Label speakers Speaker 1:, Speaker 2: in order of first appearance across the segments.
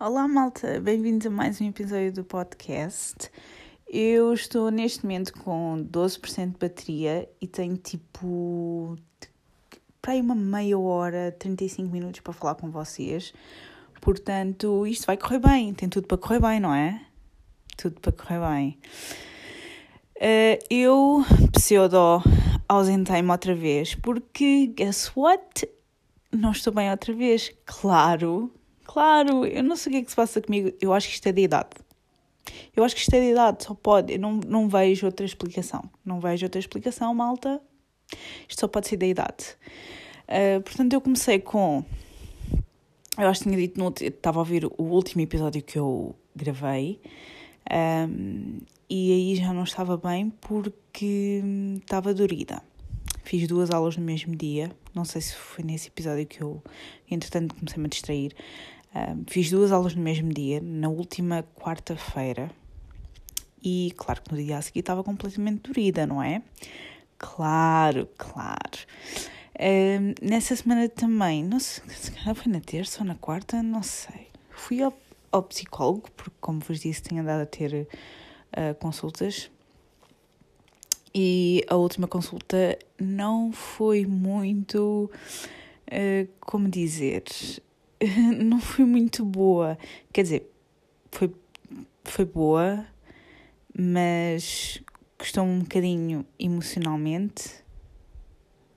Speaker 1: Olá, malta, bem-vindos a mais um episódio do podcast. Eu estou neste momento com 12% de bateria e tenho tipo para aí uma meia hora, 35 minutos para falar com vocês. Portanto, isto vai correr bem, tem tudo para correr bem, não é? Tudo para correr bem. Uh, eu, pseudo, ausentei-me outra vez porque, guess what? Não estou bem outra vez. Claro, Claro, eu não sei o que é que se passa comigo. Eu acho que isto é de idade. Eu acho que isto é de idade, só pode. Eu não, não vejo outra explicação. Não vejo outra explicação, malta. Isto só pode ser da idade. Uh, portanto, eu comecei com. Eu acho que tinha dito no. Estava a ouvir o último episódio que eu gravei. Um, e aí já não estava bem porque estava dorida. Fiz duas aulas no mesmo dia. Não sei se foi nesse episódio que eu, entretanto, comecei-me a distrair fiz duas aulas no mesmo dia, na última quarta-feira, e claro que no dia a seguir estava completamente dorida, não é? Claro, claro. nessa semana também, não sei, se foi na terça ou na quarta, não sei. Fui ao, ao psicólogo, porque, como vos disse, tinha andado a ter uh, consultas. E a última consulta não foi muito, uh, como dizer, não foi muito boa. Quer dizer, foi, foi boa, mas custou um bocadinho emocionalmente.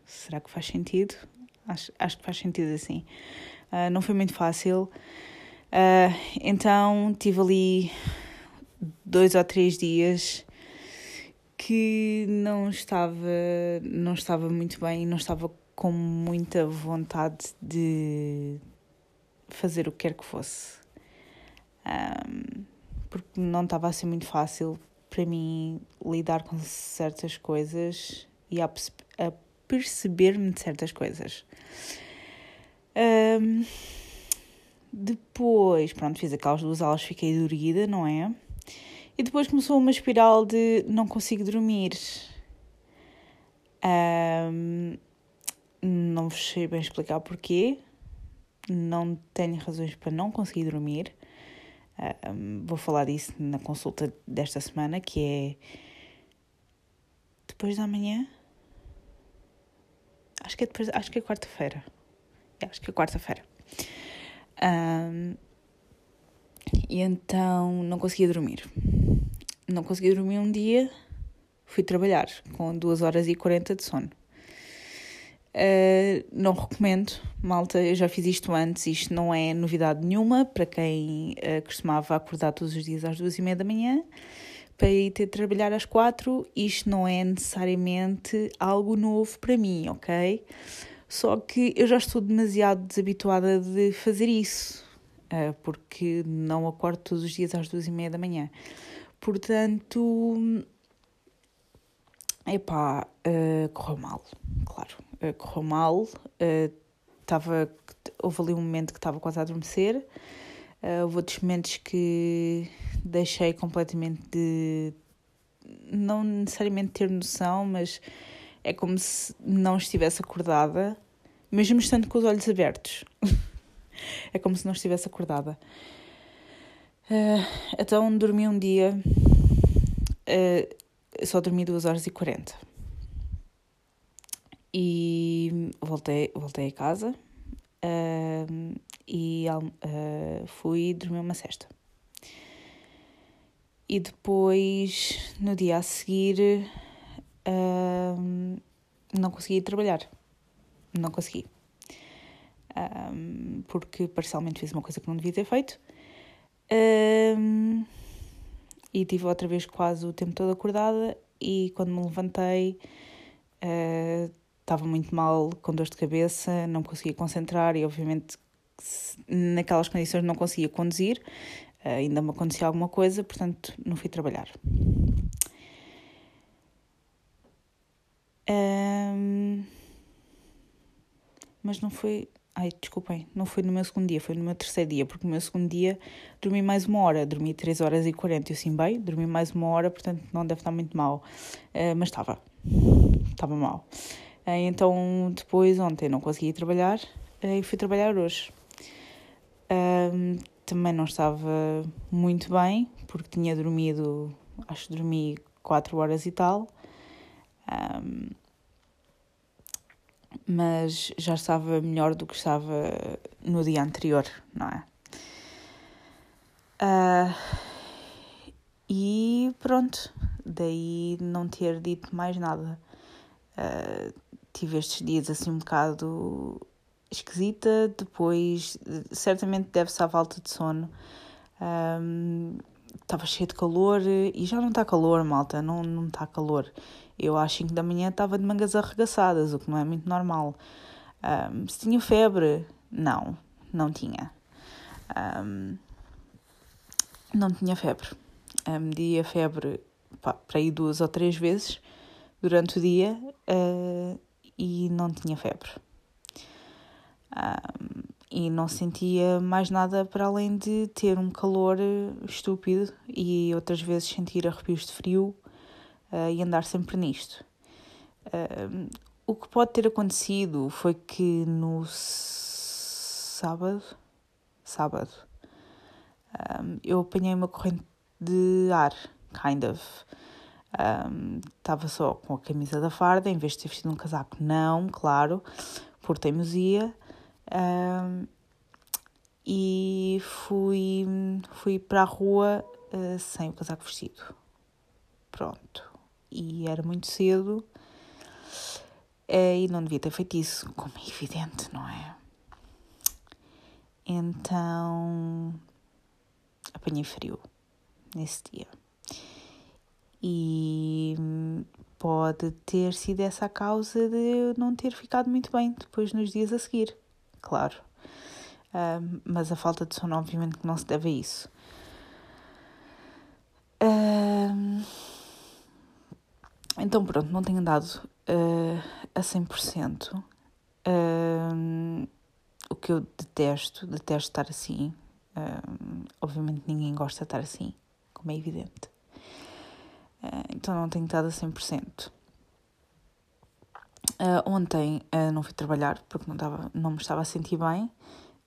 Speaker 1: Será que faz sentido? Acho, acho que faz sentido assim. Uh, não foi muito fácil. Uh, então tive ali dois ou três dias que não estava, não estava muito bem, não estava com muita vontade de, fazer o que quer que fosse. Um, porque não estava a ser muito fácil para mim lidar com certas coisas e a, a perceber-me de certas coisas. Um, depois, pronto, fiz aquelas duas aulas, fiquei dorida, não é? E depois começou uma espiral de não consigo dormir. Um, não sei bem explicar porquê não tenho razões para não conseguir dormir. Uh, vou falar disso na consulta desta semana, que é depois da manhã. Acho que é depois, acho que é quarta-feira. É, acho que é quarta-feira. Um, e então não conseguia dormir. Não conseguia dormir um dia, fui trabalhar com 2 horas e 40 de sono. Uh, não recomendo, malta. Eu já fiz isto antes, isto não é novidade nenhuma para quem uh, costumava acordar todos os dias às duas e meia da manhã para ir ter de trabalhar às quatro. Isto não é necessariamente algo novo para mim, ok? Só que eu já estou demasiado desabituada de fazer isso, uh, porque não acordo todos os dias às duas e meia da manhã. Portanto, epá, uh, correu mal, claro uh, correu mal. Uh, tava, houve ali um momento que estava quase a adormecer. Uh, houve outros momentos que deixei completamente de. Não necessariamente ter noção, mas é como se não estivesse acordada, mesmo estando com os olhos abertos. é como se não estivesse acordada. Uh, então dormi um dia, uh, só dormi 2 horas e 40 e voltei, voltei a casa uh, e uh, fui dormir uma cesta. E depois, no dia a seguir, uh, não consegui trabalhar. Não consegui. porque parcialmente fiz uma coisa que não devia ter feito. E tive outra vez quase o tempo todo acordada e quando me levantei uh, estava muito mal, com dor de cabeça, não conseguia concentrar e, obviamente, naquelas condições não conseguia conduzir. Uh, ainda me acontecia alguma coisa, portanto, não fui trabalhar. Um, mas não foi. Ai, desculpem, não foi no meu segundo dia, foi no meu terceiro dia, porque no meu segundo dia dormi mais uma hora, dormi 3 horas e 40, eu sim bem, dormi mais uma hora, portanto não deve estar muito mal, uh, mas estava, estava mal. Eh, então, depois, ontem não consegui trabalhar eh, e fui trabalhar hoje. também não estava muito bem, porque tinha dormido, acho que dormi 4 horas e tal. Mas já estava melhor do que estava no dia anterior, não é? Uh, e pronto, daí não ter dito mais nada. Uh, tive estes dias assim um bocado esquisita, depois certamente deve-se à falta de sono. Um, estava cheio de calor e já não está calor, malta, não, não está calor. Eu às 5 da manhã estava de mangas arregaçadas, o que não é muito normal. Um, se tinha febre? Não, não tinha. Um, não tinha febre. Um, medi a febre para ir duas ou três vezes durante o dia uh, e não tinha febre. Um, e não sentia mais nada para além de ter um calor estúpido e outras vezes sentir arrepios de frio uh, e andar sempre nisto. Uh, o que pode ter acontecido foi que no sábado, sábado, um, eu apanhei uma corrente de ar, kind of. Estava um, só com a camisa da farda, em vez de ter vestido um casaco, não, claro, por teimosia. Um, e fui, fui para a rua uh, sem o casaco vestido. Pronto. E era muito cedo uh, e não devia ter feito isso, como é evidente, não é? Então apanhei frio nesse dia. E pode ter sido essa a causa de eu não ter ficado muito bem depois nos dias a seguir, claro. Uh, mas a falta de sono, obviamente, que não se deve a isso. Uh, então, pronto, não tenho andado uh, a 100%. Uh, o que eu detesto, detesto estar assim. Uh, obviamente, ninguém gosta de estar assim, como é evidente. Uh, então, não tenho estado a 100%. Uh, ontem uh, não fui trabalhar porque não, tava, não me estava a sentir bem.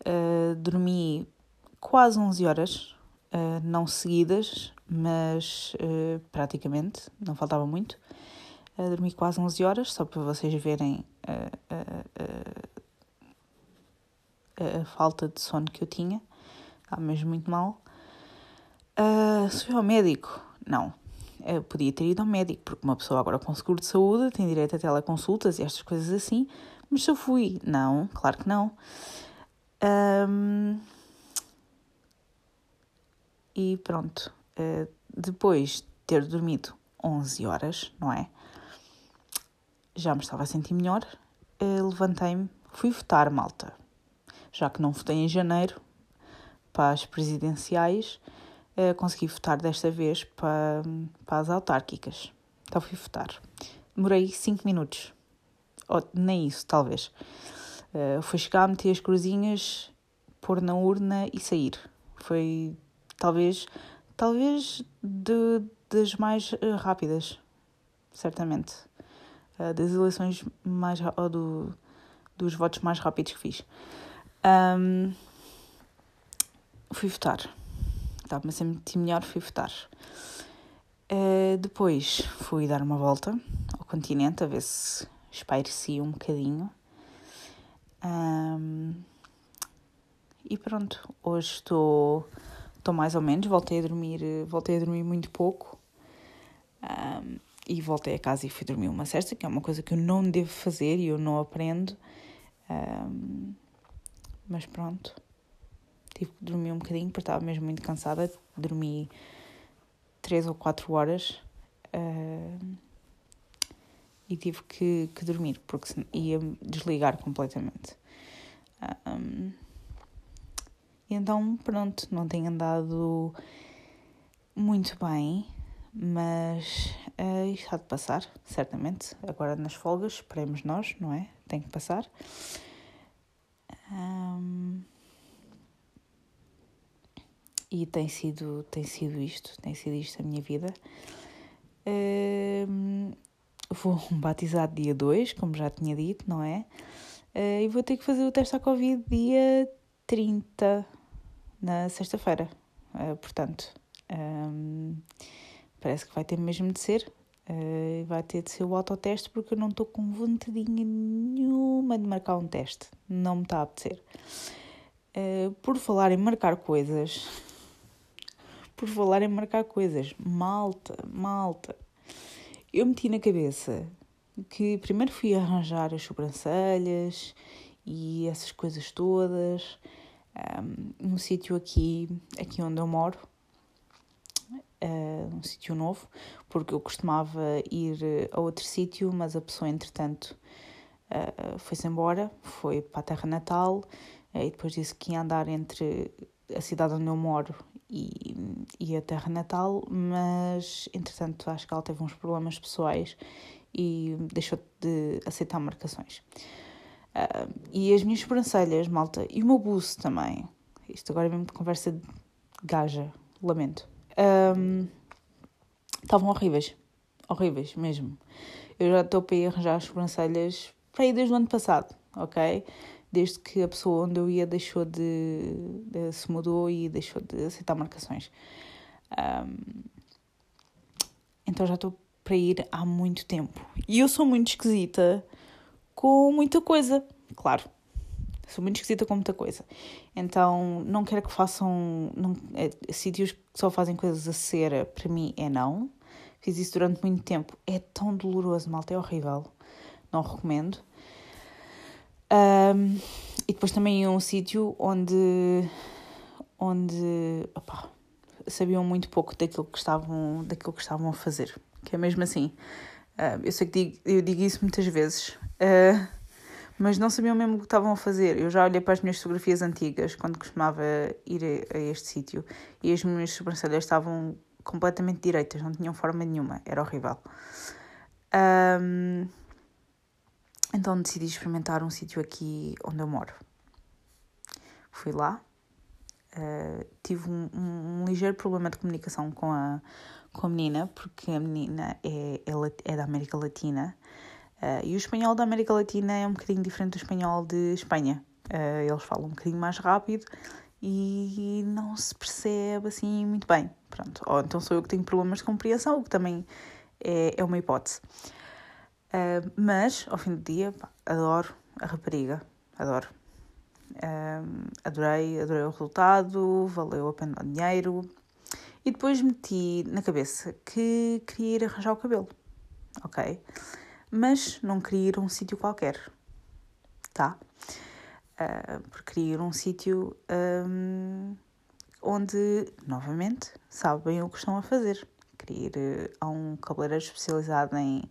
Speaker 1: Uh, dormi quase 11 horas, não seguidas, mas praticamente, não faltava muito. dormi quase 11 horas, só para vocês verem a falta de sono que eu tinha. Estava mesmo muito mal. Uh, fui ao médico? Não. Eu podia ter ido ao médico, porque uma pessoa agora com seguro de saúde tem direito a teleconsultas e estas coisas assim. Mas se eu fui? Não, claro que não. Um, e pronto. Uh, depois de ter dormido 11 horas, não é? Já me estava a sentir melhor. Uh, Levantei-me, fui votar, malta. Já que não votei em janeiro para as presidenciais, uh, consegui votar desta vez para, para as autárquicas. Então fui votar. Demorei 5 minutos. Ou nem isso, talvez. Uh, foi chegar, meter as cruzinhas, pôr na urna e sair. Foi talvez, talvez de, das mais uh, rápidas, certamente. Uh, das eleições mais ou do, dos votos mais rápidos que fiz. Um, fui votar. Estava-me a sentir melhor, fui votar. Uh, depois fui dar uma volta ao continente a ver se espairecia um bocadinho. Um, e pronto, hoje estou, estou mais ou menos, voltei a dormir, voltei a dormir muito pouco. Um, e voltei a casa e fui dormir uma cesta, que é uma coisa que eu não devo fazer e eu não aprendo. Um, mas pronto, tive que dormir um bocadinho porque estava mesmo muito cansada. Dormi 3 ou 4 horas. Uh, e tive que, que dormir, porque ia desligar completamente. Um, e então, pronto, não tenho andado muito bem, mas uh, isto há de passar, certamente. Agora nas folgas, esperemos nós, não é? Tem que passar. Um, e tem sido, tem sido isto, tem sido isto a minha vida. Um, vou batizar dia 2, como já tinha dito, não é? Uh, e vou ter que fazer o teste à Covid dia 30. na sexta-feira. Uh, portanto, um, parece que vai ter mesmo de ser. Uh, vai ter de ser o autoteste porque eu não estou com vontadinha nenhuma de marcar um teste. Não me está a apetecer. Uh, por falar em marcar coisas, por falar em marcar coisas, malta, malta, eu meti na cabeça que primeiro fui arranjar as sobrancelhas e essas coisas todas um, um sítio aqui, aqui onde eu moro, uh, um sítio novo, porque eu costumava ir a outro sítio, mas a pessoa, entretanto, uh, foi-se embora, foi para a terra natal, uh, e depois disse que ia andar entre a cidade onde eu moro e, e a terra natal, mas, entretanto, acho que ela teve uns problemas pessoais e deixou de aceitar marcações. Uh, e as minhas sobrancelhas, malta, e o meu buço também. Isto agora é mesmo de conversa de gaja, lamento. Um, estavam horríveis. Horríveis, mesmo. Eu já estou para ir arranjar as sobrancelhas para ir desde o ano passado, ok? Desde que a pessoa onde eu ia deixou de, de se mudou e deixou de aceitar marcações. Um, então já estou para ir há muito tempo. E eu sou muito esquisita com muita coisa, claro. Sou muito esquisita com muita coisa. Então, não quero que façam. Não, é, sítios que só fazem coisas a cera, para mim é não. Fiz isso durante muito tempo. É tão doloroso, malta, é horrível. Não recomendo. Um, e depois também um sítio onde. onde. Opa, sabiam muito pouco daquilo que estavam, daquilo que estavam a fazer. Que é mesmo assim. Eu sei que digo, eu digo isso muitas vezes, uh, mas não sabiam mesmo o que estavam a fazer. Eu já olhei para as minhas fotografias antigas, quando costumava ir a, a este sítio, e as minhas sobrancelhas estavam completamente direitas, não tinham forma nenhuma, era horrível. Um, então decidi experimentar um sítio aqui onde eu moro. Fui lá, uh, tive um, um, um ligeiro problema de comunicação com a com a menina, porque a menina é, é, é da América Latina uh, e o espanhol da América Latina é um bocadinho diferente do espanhol de Espanha. Uh, eles falam um bocadinho mais rápido e não se percebe assim muito bem. Pronto, ou então sou eu que tenho problemas de compreensão, o que também é, é uma hipótese. Uh, mas, ao fim do dia, pá, adoro a rapariga, adoro. Uh, adorei, adorei o resultado, valeu a pena o dinheiro, e depois meti na cabeça que queria ir arranjar o cabelo, ok? Mas não queria ir a um sítio qualquer, tá? Uh, porque queria ir a um sítio um, onde, novamente, sabem o que estão a fazer. Queria ir a um cabeleireiro especializado em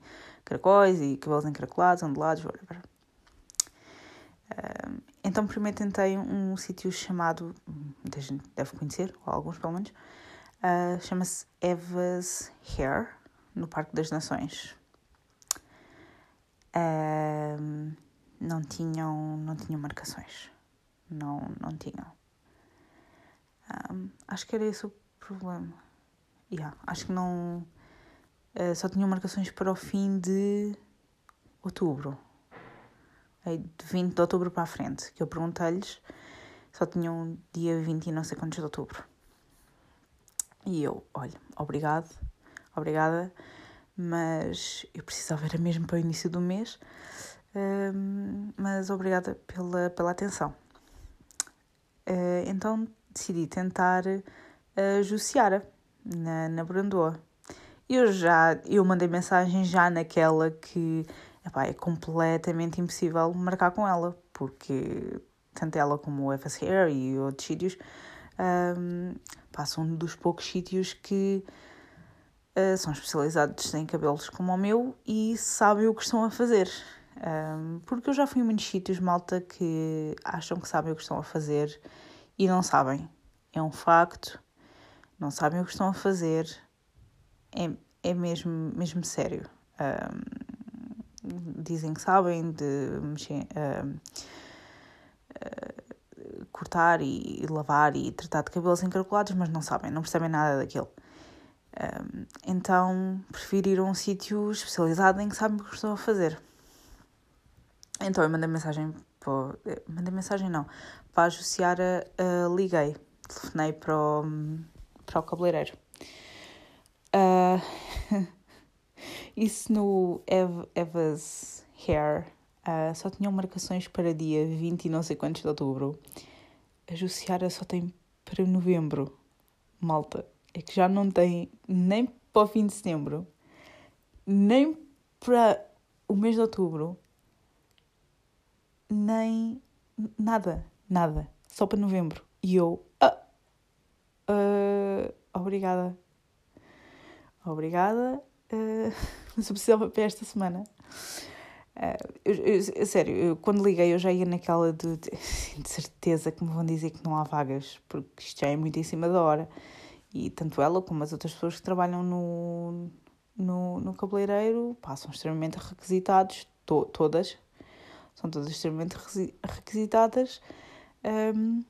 Speaker 1: caracóis e cabelos encaracolados, ondulados, whatever. Uh, então primeiro tentei um, um sítio chamado, muita gente deve conhecer, ou alguns pelo menos, Uh, Chama-se Eva's Hair, no Parque das Nações. Uh, não tinham não tinham marcações. Não, não tinham. Um, acho que era esse o problema. Yeah, acho que não. Uh, só tinham marcações para o fim de outubro. De 20 de outubro para a frente. Que eu perguntei-lhes, só tinham dia 20 e não sei quantos de outubro. E eu, olha, obrigado, obrigada, mas eu precisava era mesmo para o início do mês, um, mas obrigada pela, pela atenção. Uh, então decidi tentar a Jussiara, na, na Brandoa. Eu já, eu mandei mensagem já naquela que epá, é completamente impossível marcar com ela, porque tanto ela como o FS Hair e outros sítios um, passam dos poucos sítios que uh, são especializados em cabelos como o meu e sabem o que estão a fazer. Um, porque eu já fui em muitos sítios, malta, que acham que sabem o que estão a fazer e não sabem. É um facto, não sabem o que estão a fazer. É, é mesmo, mesmo sério. Um, dizem que sabem de mexer. Um, cortar e lavar e tratar de cabelos encaracolados, mas não sabem, não percebem nada daquilo. Um, então prefiro ir a um sítio especializado em que sabem o que estou a fazer. Então eu mandei mensagem para. Eh, mandei mensagem não. Para a Jussiara uh, liguei. telefonei para o, para o cabeleireiro. Uh, isso no Ev Eva's Hair uh, só tinham marcações para dia 20 e não sei quantos de outubro. A Jussiara só tem para novembro. Malta, é que já não tem nem para o fim de setembro, nem para o mês de outubro, nem nada, nada, só para novembro. E eu, uh, obrigada, obrigada, uh, mas eu precisava para esta semana. Uh, eu, eu, sério, eu, quando liguei eu já ia naquela de, de, certeza que me vão dizer que não há vagas, porque isto já é muito em cima da hora. E tanto ela como as outras pessoas que trabalham no, no, no cabeleireiro são extremamente requisitados, to, todas, são todas extremamente requisitadas. Um,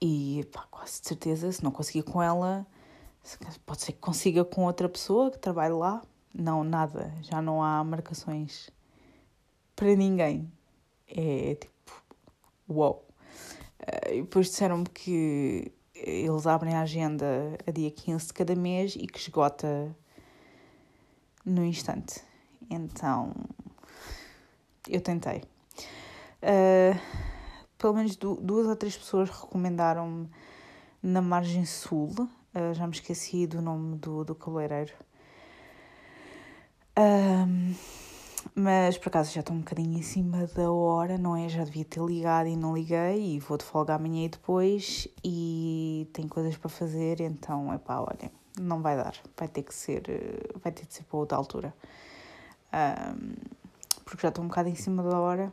Speaker 1: e pá, quase de certeza, se não conseguir com ela, pode ser que consiga com outra pessoa que trabalhe lá. Não, nada, já não há marcações para ninguém. É, é tipo, uau. Uh, e depois disseram-me que eles abrem a agenda a dia 15 de cada mês e que esgota no instante. Então, eu tentei. Uh, pelo menos duas ou três pessoas recomendaram-me na margem sul. Uh, já me esqueci do nome do, do cabeleireiro. Um, mas por acaso já estou um bocadinho em cima da hora, não é? Já devia ter ligado e não liguei e vou de folga amanhã e depois e tenho coisas para fazer, então é pá, olha, não vai dar, vai ter que ser, vai ter de ser para outra altura. Um, porque já estou um bocado em cima da hora.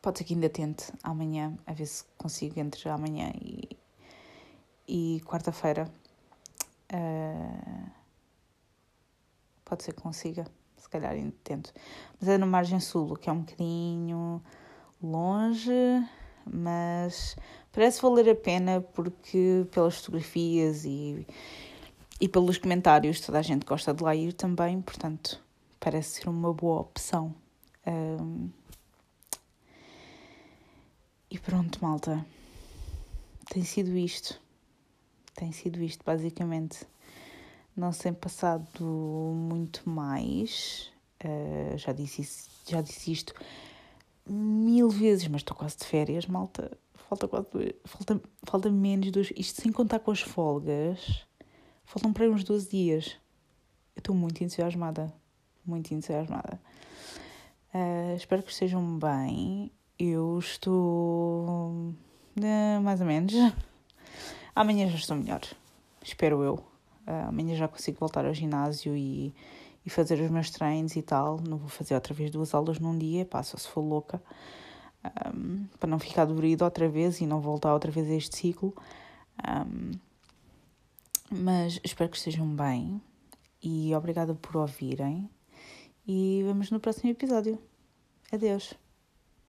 Speaker 1: Pode ser que ainda tente amanhã, a ver se consigo entre amanhã e, e quarta-feira. Uh, pode ser que consiga se calhar tento. Mas é no Margem Sul, que é um bocadinho longe, mas parece valer a pena porque pelas fotografias e, e pelos comentários toda a gente gosta de lá ir também, portanto parece ser uma boa opção. Um, e pronto, malta. Tem sido isto. Tem sido isto, basicamente não se tem passado muito mais. Uh, já, disse isso, já disse isto mil vezes, mas estou quase de férias, malta. Falta, quase, falta, falta menos dos. Isto sem contar com as folgas, faltam para aí uns 12 dias. Eu estou muito entusiasmada. Muito entusiasmada. Uh, espero que estejam bem. Eu estou. Uh, mais ou menos. Amanhã já estou melhor. Espero eu. Uh, amanhã já consigo voltar ao ginásio e, e fazer os meus treinos e tal. Não vou fazer outra vez duas aulas num dia, passa se for louca. Um, para não ficar dolorido outra vez e não voltar outra vez a este ciclo. Um, mas espero que estejam bem e obrigada por ouvirem. E vemos no próximo episódio. Adeus.